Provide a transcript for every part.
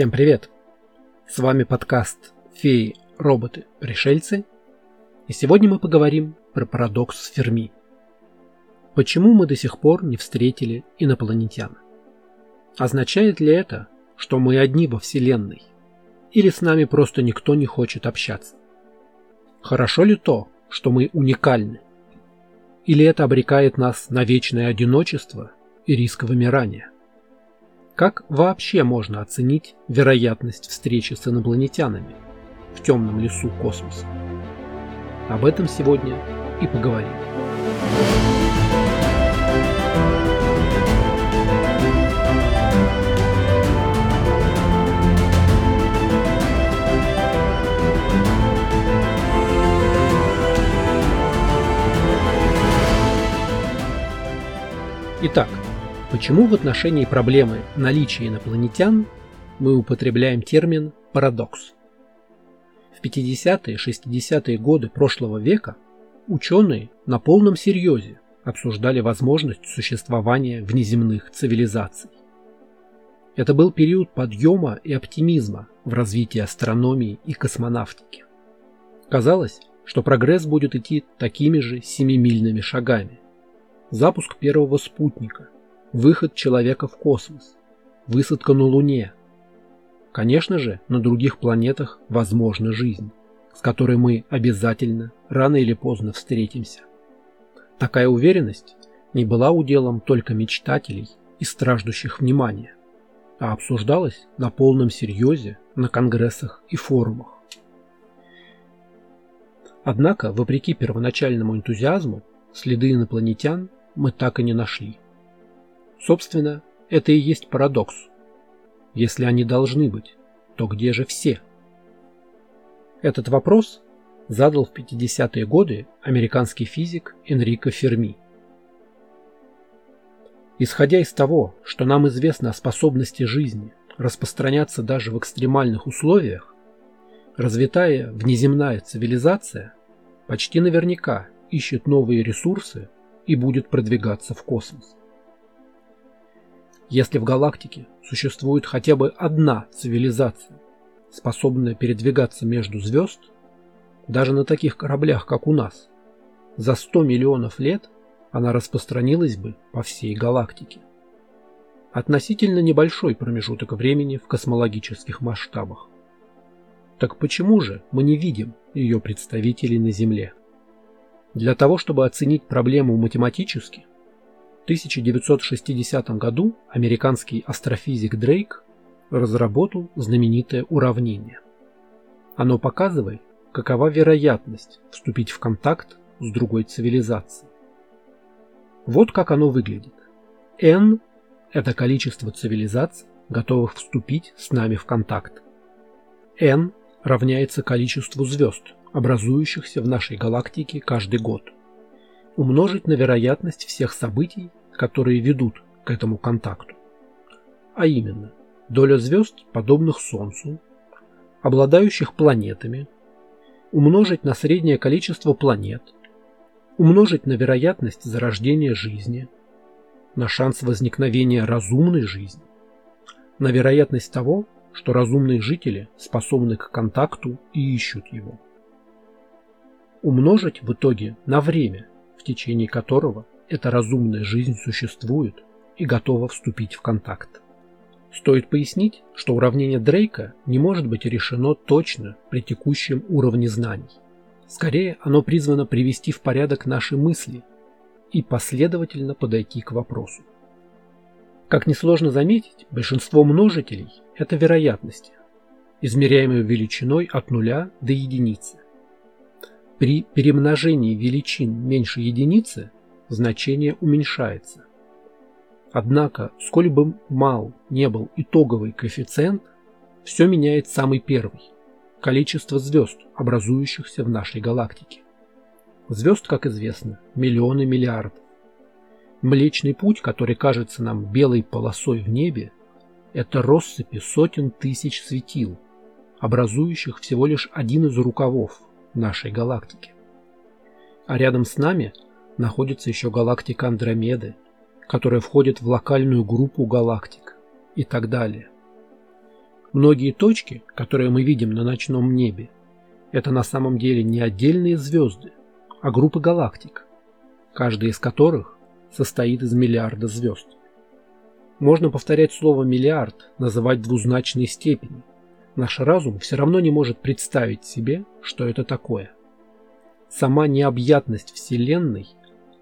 Всем привет! С вами подкаст «Феи, роботы, пришельцы» и сегодня мы поговорим про парадокс Ферми. Почему мы до сих пор не встретили инопланетян? Означает ли это, что мы одни во Вселенной? Или с нами просто никто не хочет общаться? Хорошо ли то, что мы уникальны? Или это обрекает нас на вечное одиночество и риск вымирания? Как вообще можно оценить вероятность встречи с инопланетянами в темном лесу космоса? Об этом сегодня и поговорим. Итак, Почему в отношении проблемы наличия инопланетян мы употребляем термин «парадокс»? В 50-е 60-е годы прошлого века ученые на полном серьезе обсуждали возможность существования внеземных цивилизаций. Это был период подъема и оптимизма в развитии астрономии и космонавтики. Казалось, что прогресс будет идти такими же семимильными шагами. Запуск первого спутника – выход человека в космос, высадка на Луне. Конечно же, на других планетах возможна жизнь, с которой мы обязательно рано или поздно встретимся. Такая уверенность не была уделом только мечтателей и страждущих внимания, а обсуждалась на полном серьезе на конгрессах и форумах. Однако, вопреки первоначальному энтузиазму, следы инопланетян мы так и не нашли. Собственно, это и есть парадокс. Если они должны быть, то где же все? Этот вопрос задал в 50-е годы американский физик Энрико Ферми. Исходя из того, что нам известно о способности жизни распространяться даже в экстремальных условиях, развитая внеземная цивилизация почти наверняка ищет новые ресурсы и будет продвигаться в космос. Если в галактике существует хотя бы одна цивилизация, способная передвигаться между звезд, даже на таких кораблях, как у нас, за 100 миллионов лет она распространилась бы по всей галактике. Относительно небольшой промежуток времени в космологических масштабах. Так почему же мы не видим ее представителей на Земле? Для того, чтобы оценить проблему математически, 1960 году американский астрофизик Дрейк разработал знаменитое уравнение. Оно показывает, какова вероятность вступить в контакт с другой цивилизацией. Вот как оно выглядит. n – это количество цивилизаций, готовых вступить с нами в контакт. n равняется количеству звезд, образующихся в нашей галактике каждый год. Умножить на вероятность всех событий, которые ведут к этому контакту. А именно, доля звезд, подобных Солнцу, обладающих планетами, умножить на среднее количество планет, умножить на вероятность зарождения жизни, на шанс возникновения разумной жизни, на вероятность того, что разумные жители способны к контакту и ищут его. Умножить в итоге на время, в течение которого эта разумная жизнь существует и готова вступить в контакт. Стоит пояснить, что уравнение Дрейка не может быть решено точно при текущем уровне знаний. Скорее, оно призвано привести в порядок наши мысли и последовательно подойти к вопросу. Как несложно заметить, большинство множителей – это вероятности, измеряемые величиной от нуля до единицы. При перемножении величин меньше единицы значение уменьшается. Однако, сколь бы мал не был итоговый коэффициент, все меняет самый первый – количество звезд, образующихся в нашей галактике. Звезд, как известно, миллионы миллиардов. Млечный путь, который кажется нам белой полосой в небе, это россыпи сотен тысяч светил, образующих всего лишь один из рукавов нашей галактики. А рядом с нами – находится еще галактика Андромеды, которая входит в локальную группу галактик и так далее. Многие точки, которые мы видим на ночном небе, это на самом деле не отдельные звезды, а группы галактик, каждая из которых состоит из миллиарда звезд. Можно повторять слово «миллиард», называть двузначные степени. Наш разум все равно не может представить себе, что это такое. Сама необъятность Вселенной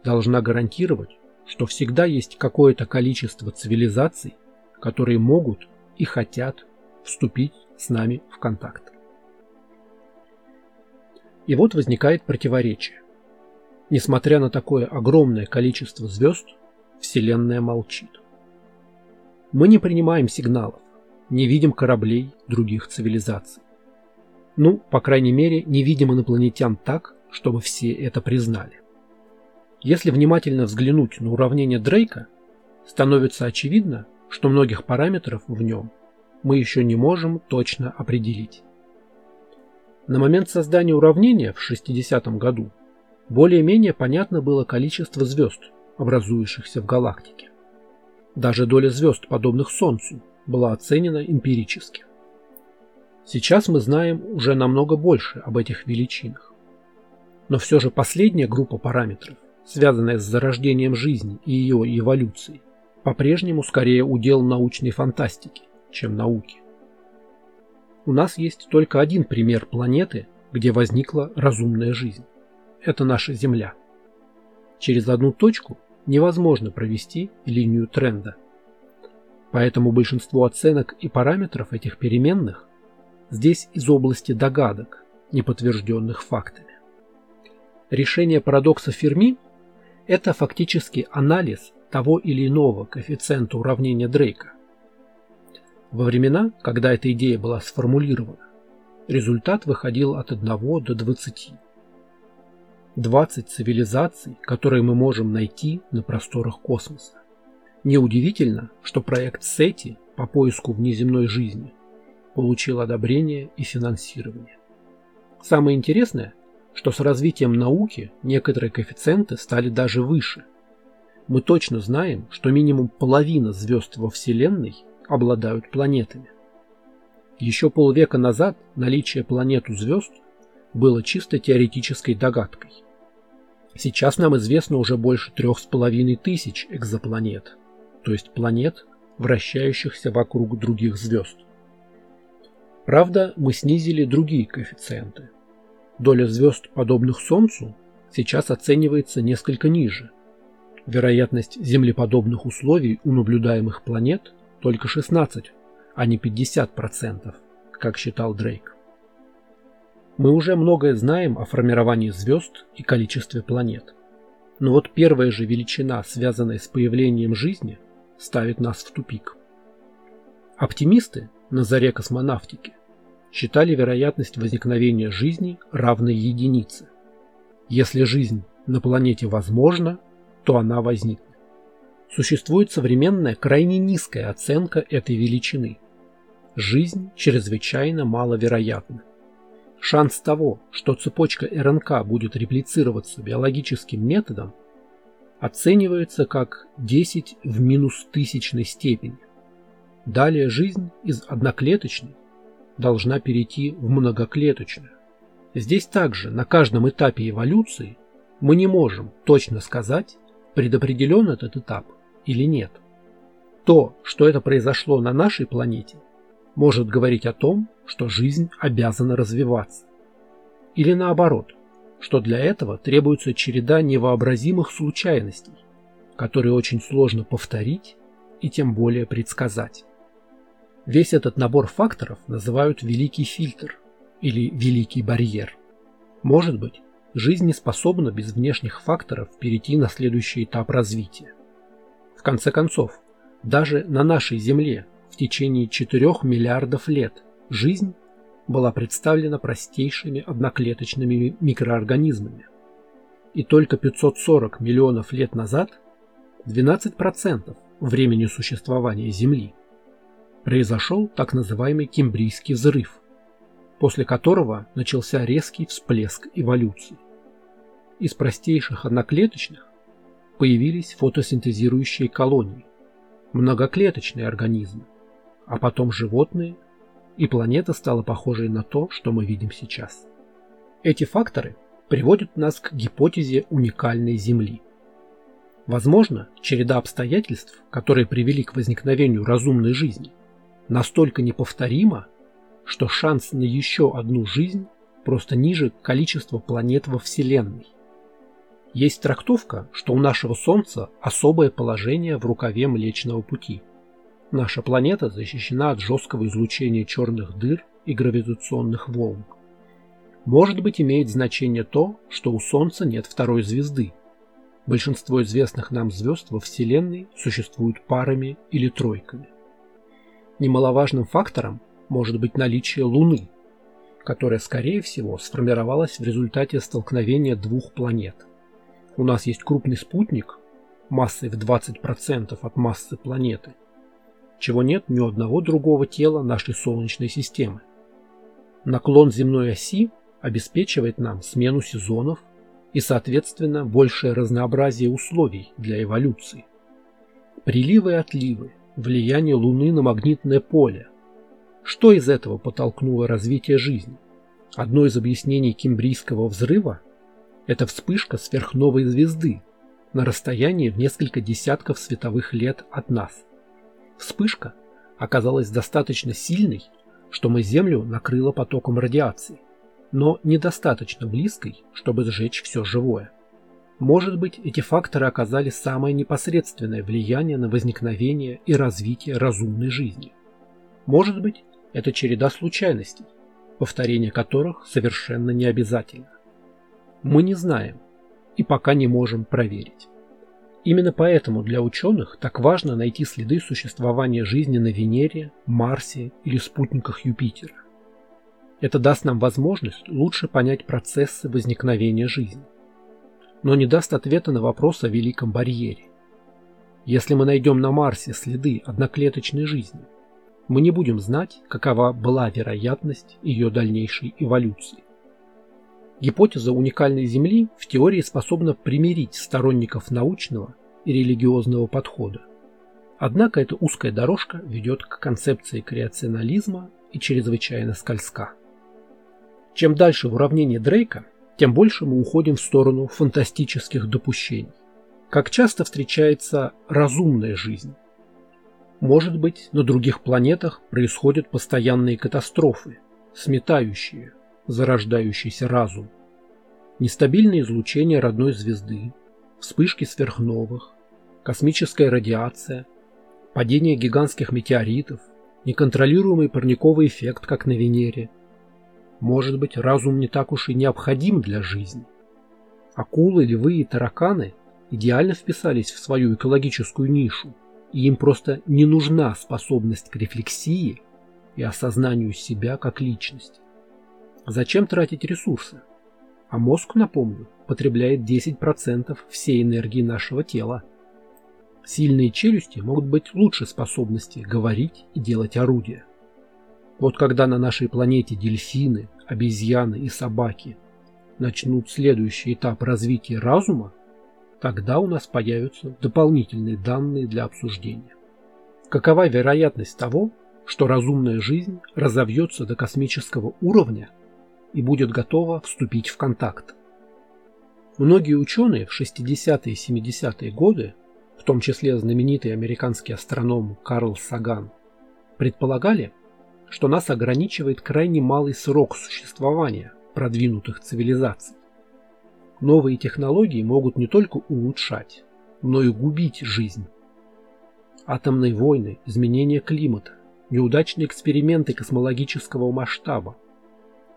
должна гарантировать, что всегда есть какое-то количество цивилизаций, которые могут и хотят вступить с нами в контакт. И вот возникает противоречие. Несмотря на такое огромное количество звезд, Вселенная молчит. Мы не принимаем сигналов, не видим кораблей других цивилизаций. Ну, по крайней мере, не видим инопланетян так, чтобы все это признали. Если внимательно взглянуть на уравнение Дрейка, становится очевидно, что многих параметров в нем мы еще не можем точно определить. На момент создания уравнения в 60 году более-менее понятно было количество звезд, образующихся в галактике. Даже доля звезд, подобных Солнцу, была оценена эмпирически. Сейчас мы знаем уже намного больше об этих величинах. Но все же последняя группа параметров, связанная с зарождением жизни и ее эволюцией, по-прежнему скорее удел научной фантастики, чем науки. У нас есть только один пример планеты, где возникла разумная жизнь. Это наша Земля. Через одну точку невозможно провести линию тренда. Поэтому большинство оценок и параметров этих переменных здесь из области догадок, не подтвержденных фактами. Решение парадокса Ферми – это фактически анализ того или иного коэффициента уравнения Дрейка. Во времена, когда эта идея была сформулирована, результат выходил от 1 до 20. 20 цивилизаций, которые мы можем найти на просторах космоса. Неудивительно, что проект SETI по поиску внеземной жизни получил одобрение и финансирование. Самое интересное, что с развитием науки некоторые коэффициенты стали даже выше – мы точно знаем, что минимум половина звезд во Вселенной обладают планетами. Еще полвека назад наличие планет у звезд было чисто теоретической догадкой. Сейчас нам известно уже больше трех с половиной тысяч экзопланет, то есть планет, вращающихся вокруг других звезд. Правда, мы снизили другие коэффициенты. Доля звезд, подобных Солнцу, сейчас оценивается несколько ниже – Вероятность землеподобных условий у наблюдаемых планет только 16, а не 50%, как считал Дрейк. Мы уже многое знаем о формировании звезд и количестве планет. Но вот первая же величина, связанная с появлением жизни, ставит нас в тупик. Оптимисты на заре космонавтики считали вероятность возникновения жизни равной единице. Если жизнь на планете возможна, то она возникнет. Существует современная крайне низкая оценка этой величины. Жизнь чрезвычайно маловероятна. Шанс того, что цепочка РНК будет реплицироваться биологическим методом, оценивается как 10 в минус тысячной степени. Далее жизнь из одноклеточной должна перейти в многоклеточную. Здесь также на каждом этапе эволюции мы не можем точно сказать, предопределен этот этап или нет. То, что это произошло на нашей планете, может говорить о том, что жизнь обязана развиваться. Или наоборот, что для этого требуется череда невообразимых случайностей, которые очень сложно повторить и тем более предсказать. Весь этот набор факторов называют великий фильтр или великий барьер. Может быть, жизнь не способна без внешних факторов перейти на следующий этап развития. В конце концов, даже на нашей Земле в течение 4 миллиардов лет жизнь была представлена простейшими одноклеточными микроорганизмами. И только 540 миллионов лет назад, 12% времени существования Земли, произошел так называемый Кембрийский взрыв – после которого начался резкий всплеск эволюции. Из простейших одноклеточных появились фотосинтезирующие колонии, многоклеточные организмы, а потом животные и планета стала похожей на то, что мы видим сейчас. Эти факторы приводят нас к гипотезе уникальной Земли. Возможно, череда обстоятельств, которые привели к возникновению разумной жизни, настолько неповторима, что шанс на еще одну жизнь просто ниже количества планет во Вселенной. Есть трактовка, что у нашего Солнца особое положение в рукаве Млечного Пути. Наша планета защищена от жесткого излучения черных дыр и гравитационных волн. Может быть, имеет значение то, что у Солнца нет второй звезды, Большинство известных нам звезд во Вселенной существуют парами или тройками. Немаловажным фактором может быть наличие Луны, которая, скорее всего, сформировалась в результате столкновения двух планет. У нас есть крупный спутник массой в 20% от массы планеты, чего нет ни у одного другого тела нашей Солнечной системы. Наклон земной оси обеспечивает нам смену сезонов и, соответственно, большее разнообразие условий для эволюции. Приливы и отливы, влияние Луны на магнитное поле. Что из этого подтолкнуло развитие жизни? Одно из объяснений Кембрийского взрыва – это вспышка сверхновой звезды на расстоянии в несколько десятков световых лет от нас. Вспышка оказалась достаточно сильной, что мы Землю накрыло потоком радиации но недостаточно близкой, чтобы сжечь все живое. Может быть, эти факторы оказали самое непосредственное влияние на возникновение и развитие разумной жизни. Может быть, это череда случайностей, повторение которых совершенно не обязательно. Мы не знаем и пока не можем проверить. Именно поэтому для ученых так важно найти следы существования жизни на Венере, Марсе или спутниках Юпитера. Это даст нам возможность лучше понять процессы возникновения жизни, но не даст ответа на вопрос о Великом барьере. Если мы найдем на Марсе следы одноклеточной жизни, мы не будем знать, какова была вероятность ее дальнейшей эволюции. Гипотеза уникальной Земли в теории способна примирить сторонников научного и религиозного подхода. Однако эта узкая дорожка ведет к концепции креационализма и чрезвычайно скользка. Чем дальше в уравнении Дрейка, тем больше мы уходим в сторону фантастических допущений. Как часто встречается разумная жизнь? Может быть, на других планетах происходят постоянные катастрофы, сметающие зарождающийся разум. Нестабильное излучение родной звезды, вспышки сверхновых, космическая радиация, падение гигантских метеоритов, неконтролируемый парниковый эффект, как на Венере – может быть, разум не так уж и необходим для жизни. Акулы, львы и тараканы идеально вписались в свою экологическую нишу, и им просто не нужна способность к рефлексии и осознанию себя как личности. Зачем тратить ресурсы? А мозг, напомню, потребляет 10% всей энергии нашего тела. Сильные челюсти могут быть лучше способности говорить и делать орудия. Вот когда на нашей планете дельфины, обезьяны и собаки начнут следующий этап развития разума, тогда у нас появятся дополнительные данные для обсуждения. Какова вероятность того, что разумная жизнь разовьется до космического уровня и будет готова вступить в контакт? Многие ученые в 60-е и 70-е годы, в том числе знаменитый американский астроном Карл Саган, предполагали, что нас ограничивает крайне малый срок существования продвинутых цивилизаций. Новые технологии могут не только улучшать, но и губить жизнь. Атомные войны, изменение климата, неудачные эксперименты космологического масштаба.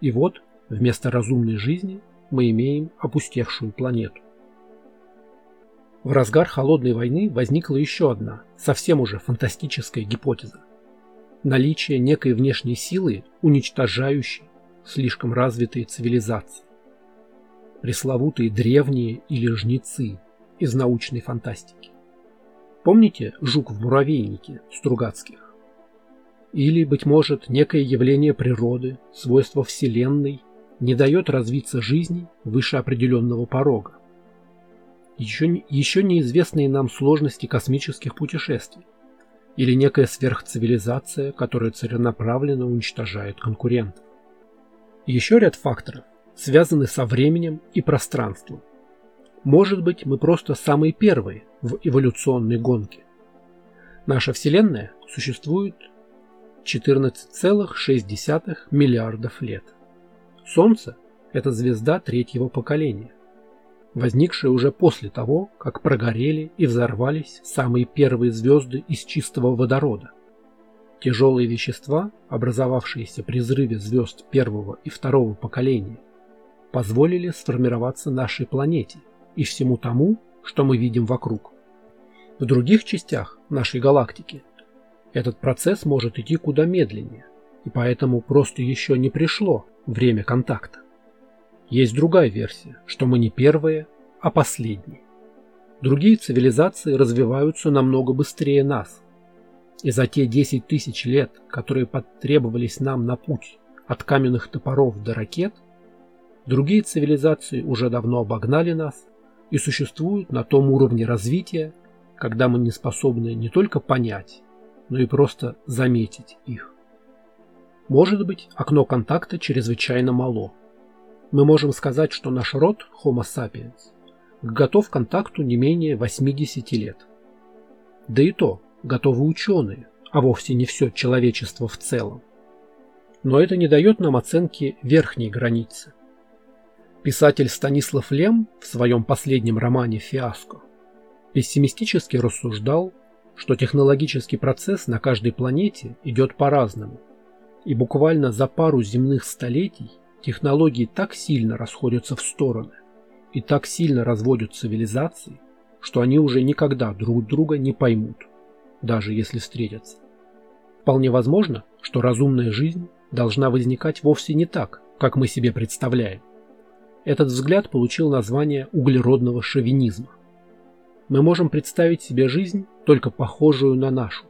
И вот, вместо разумной жизни мы имеем опустевшую планету. В разгар холодной войны возникла еще одна, совсем уже фантастическая гипотеза наличие некой внешней силы, уничтожающей слишком развитые цивилизации. Пресловутые древние или жнецы из научной фантастики. Помните «Жук в муравейнике» Стругацких? Или, быть может, некое явление природы, свойство Вселенной не дает развиться жизни выше определенного порога. Еще, еще неизвестные нам сложности космических путешествий или некая сверхцивилизация, которая целенаправленно уничтожает конкурентов. Еще ряд факторов связаны со временем и пространством. Может быть, мы просто самые первые в эволюционной гонке. Наша Вселенная существует 14,6 миллиардов лет. Солнце – это звезда третьего поколения, возникшая уже после того, как прогорели и взорвались самые первые звезды из чистого водорода. Тяжелые вещества, образовавшиеся при взрыве звезд первого и второго поколения, позволили сформироваться нашей планете и всему тому, что мы видим вокруг. В других частях нашей галактики этот процесс может идти куда медленнее, и поэтому просто еще не пришло время контакта. Есть другая версия, что мы не первые, а последние. Другие цивилизации развиваются намного быстрее нас. И за те 10 тысяч лет, которые потребовались нам на путь от каменных топоров до ракет, другие цивилизации уже давно обогнали нас и существуют на том уровне развития, когда мы не способны не только понять, но и просто заметить их. Может быть, окно контакта чрезвычайно мало. Мы можем сказать, что наш род Homo sapiens готов к контакту не менее 80 лет. Да и то, готовы ученые, а вовсе не все человечество в целом. Но это не дает нам оценки верхней границы. Писатель Станислав Лем в своем последнем романе «Фиаско» пессимистически рассуждал что технологический процесс на каждой планете идет по-разному. И буквально за пару земных столетий технологии так сильно расходятся в стороны и так сильно разводят цивилизации, что они уже никогда друг друга не поймут, даже если встретятся. Вполне возможно, что разумная жизнь должна возникать вовсе не так, как мы себе представляем. Этот взгляд получил название углеродного шовинизма мы можем представить себе жизнь, только похожую на нашу,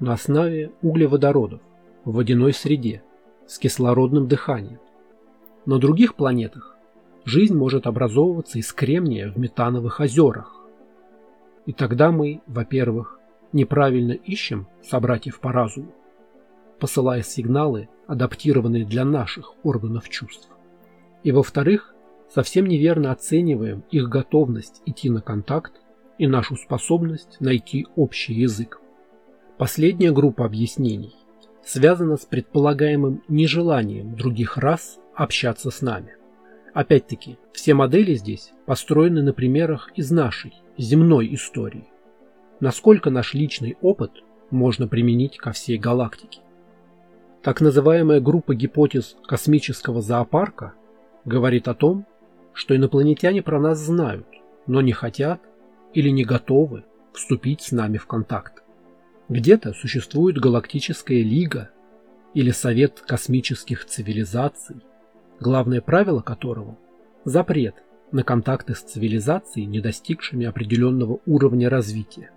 на основе углеводородов, в водяной среде, с кислородным дыханием. На других планетах жизнь может образовываться из кремния в метановых озерах. И тогда мы, во-первых, неправильно ищем собратьев по разуму, посылая сигналы, адаптированные для наших органов чувств. И во-вторых, совсем неверно оцениваем их готовность идти на контакт и нашу способность найти общий язык. Последняя группа объяснений связана с предполагаемым нежеланием других рас общаться с нами. Опять-таки, все модели здесь построены на примерах из нашей, земной истории. Насколько наш личный опыт можно применить ко всей галактике. Так называемая группа гипотез космического зоопарка говорит о том, что инопланетяне про нас знают, но не хотят или не готовы вступить с нами в контакт. Где-то существует галактическая лига или совет космических цивилизаций, главное правило которого – запрет на контакты с цивилизацией, не достигшими определенного уровня развития.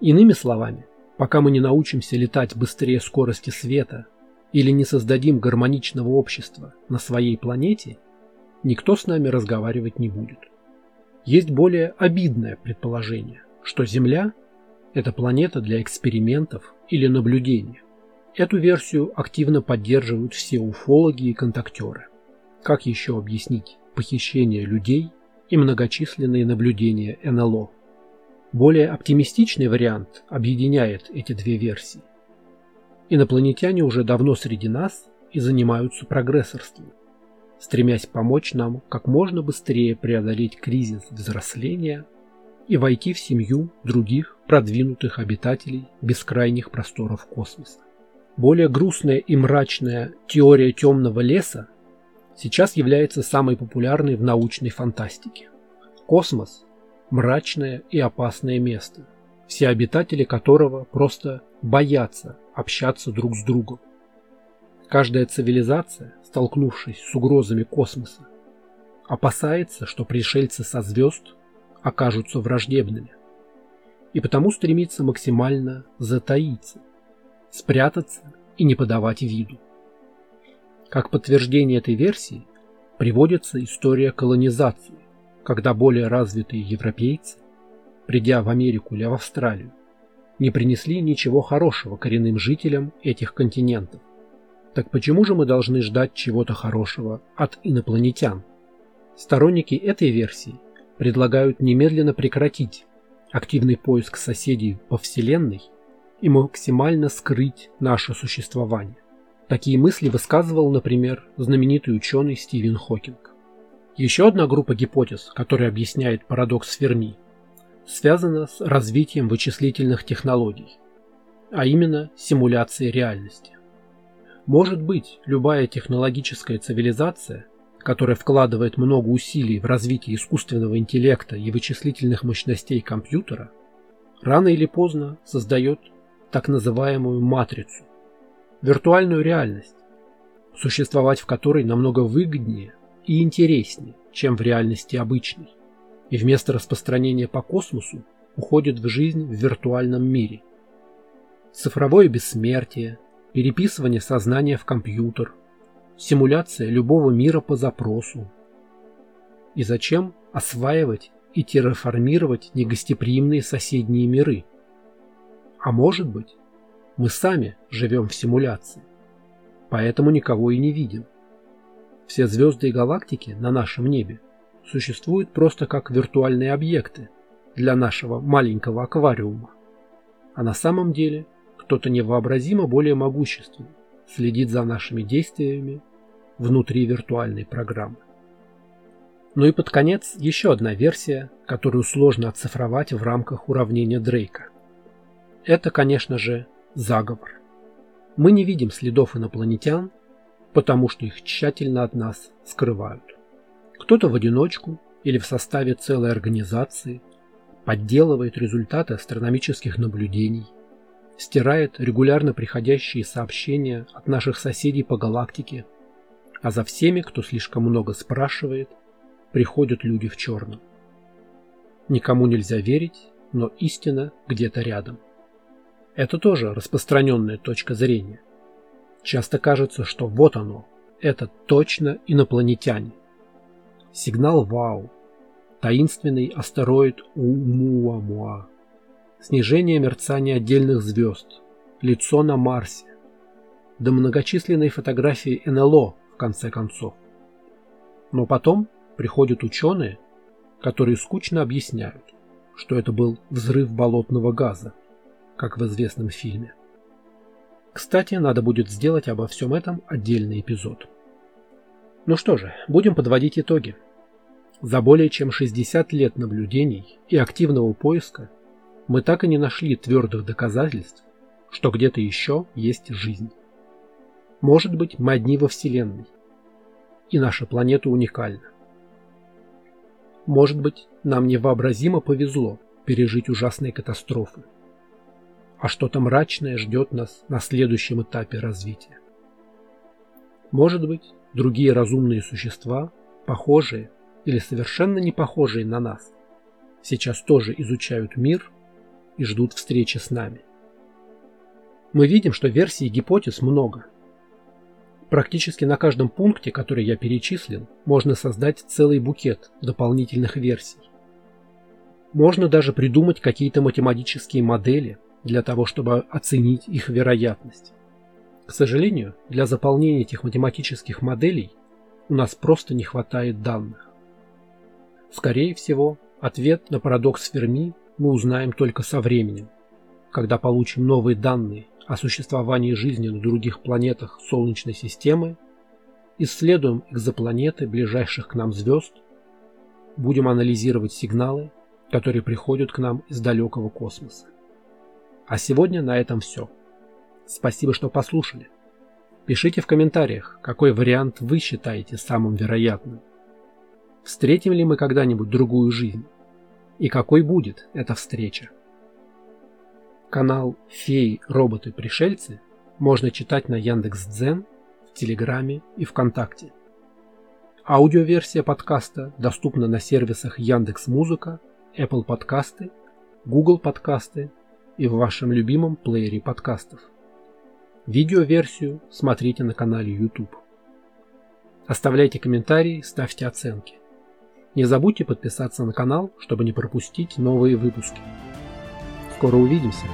Иными словами, пока мы не научимся летать быстрее скорости света или не создадим гармоничного общества на своей планете, никто с нами разговаривать не будет. Есть более обидное предположение, что Земля – это планета для экспериментов или наблюдения. Эту версию активно поддерживают все уфологи и контактеры. Как еще объяснить похищение людей и многочисленные наблюдения НЛО? Более оптимистичный вариант объединяет эти две версии. Инопланетяне уже давно среди нас и занимаются прогрессорством стремясь помочь нам как можно быстрее преодолеть кризис взросления и войти в семью других продвинутых обитателей бескрайних просторов космоса. Более грустная и мрачная теория темного леса сейчас является самой популярной в научной фантастике. Космос – мрачное и опасное место, все обитатели которого просто боятся общаться друг с другом. Каждая цивилизация, столкнувшись с угрозами космоса, опасается, что пришельцы со звезд окажутся враждебными, и потому стремится максимально затаиться, спрятаться и не подавать виду. Как подтверждение этой версии приводится история колонизации, когда более развитые европейцы, придя в Америку или в Австралию, не принесли ничего хорошего коренным жителям этих континентов. Так почему же мы должны ждать чего-то хорошего от инопланетян? Сторонники этой версии предлагают немедленно прекратить активный поиск соседей по Вселенной и максимально скрыть наше существование. Такие мысли высказывал, например, знаменитый ученый Стивен Хокинг. Еще одна группа гипотез, которая объясняет парадокс Ферми, связана с развитием вычислительных технологий, а именно симуляцией реальности. Может быть, любая технологическая цивилизация, которая вкладывает много усилий в развитие искусственного интеллекта и вычислительных мощностей компьютера, рано или поздно создает так называемую матрицу, виртуальную реальность, существовать в которой намного выгоднее и интереснее, чем в реальности обычной, и вместо распространения по космосу уходит в жизнь в виртуальном мире. Цифровое бессмертие, переписывание сознания в компьютер, симуляция любого мира по запросу. И зачем осваивать и терраформировать негостеприимные соседние миры? А может быть, мы сами живем в симуляции, поэтому никого и не видим. Все звезды и галактики на нашем небе существуют просто как виртуальные объекты для нашего маленького аквариума. А на самом деле кто-то невообразимо более могущественный следит за нашими действиями внутри виртуальной программы. Ну и под конец еще одна версия, которую сложно оцифровать в рамках уравнения Дрейка. Это, конечно же, заговор. Мы не видим следов инопланетян, потому что их тщательно от нас скрывают. Кто-то в одиночку или в составе целой организации подделывает результаты астрономических наблюдений – стирает регулярно приходящие сообщения от наших соседей по галактике, а за всеми, кто слишком много спрашивает, приходят люди в черном. Никому нельзя верить, но истина где-то рядом. Это тоже распространенная точка зрения. Часто кажется, что вот оно, это точно инопланетяне. Сигнал Вау, таинственный астероид Умуамуа снижение мерцания отдельных звезд, лицо на Марсе, до многочисленной фотографии НЛО в конце концов. Но потом приходят ученые, которые скучно объясняют, что это был взрыв болотного газа, как в известном фильме. Кстати, надо будет сделать обо всем этом отдельный эпизод. Ну что же, будем подводить итоги. За более чем 60 лет наблюдений и активного поиска мы так и не нашли твердых доказательств, что где-то еще есть жизнь. Может быть, мы одни во Вселенной, и наша планета уникальна. Может быть, нам невообразимо повезло пережить ужасные катастрофы, а что-то мрачное ждет нас на следующем этапе развития. Может быть, другие разумные существа, похожие или совершенно не похожие на нас, сейчас тоже изучают мир и ждут встречи с нами. Мы видим, что версий и гипотез много. Практически на каждом пункте, который я перечислил, можно создать целый букет дополнительных версий. Можно даже придумать какие-то математические модели для того, чтобы оценить их вероятность. К сожалению, для заполнения этих математических моделей у нас просто не хватает данных. Скорее всего, ответ на парадокс Ферми мы узнаем только со временем, когда получим новые данные о существовании жизни на других планетах Солнечной системы, исследуем экзопланеты ближайших к нам звезд, будем анализировать сигналы, которые приходят к нам из далекого космоса. А сегодня на этом все. Спасибо, что послушали. Пишите в комментариях, какой вариант вы считаете самым вероятным. Встретим ли мы когда-нибудь другую жизнь? И какой будет эта встреча. Канал «Феи, роботы, пришельцы» можно читать на Яндекс.Дзен, в Телеграме и ВКонтакте. Аудиоверсия подкаста доступна на сервисах Яндекс Музыка, Apple подкасты, Google подкасты и в вашем любимом плеере подкастов. Видеоверсию смотрите на канале YouTube. Оставляйте комментарии, ставьте оценки. Не забудьте подписаться на канал, чтобы не пропустить новые выпуски. Скоро увидимся!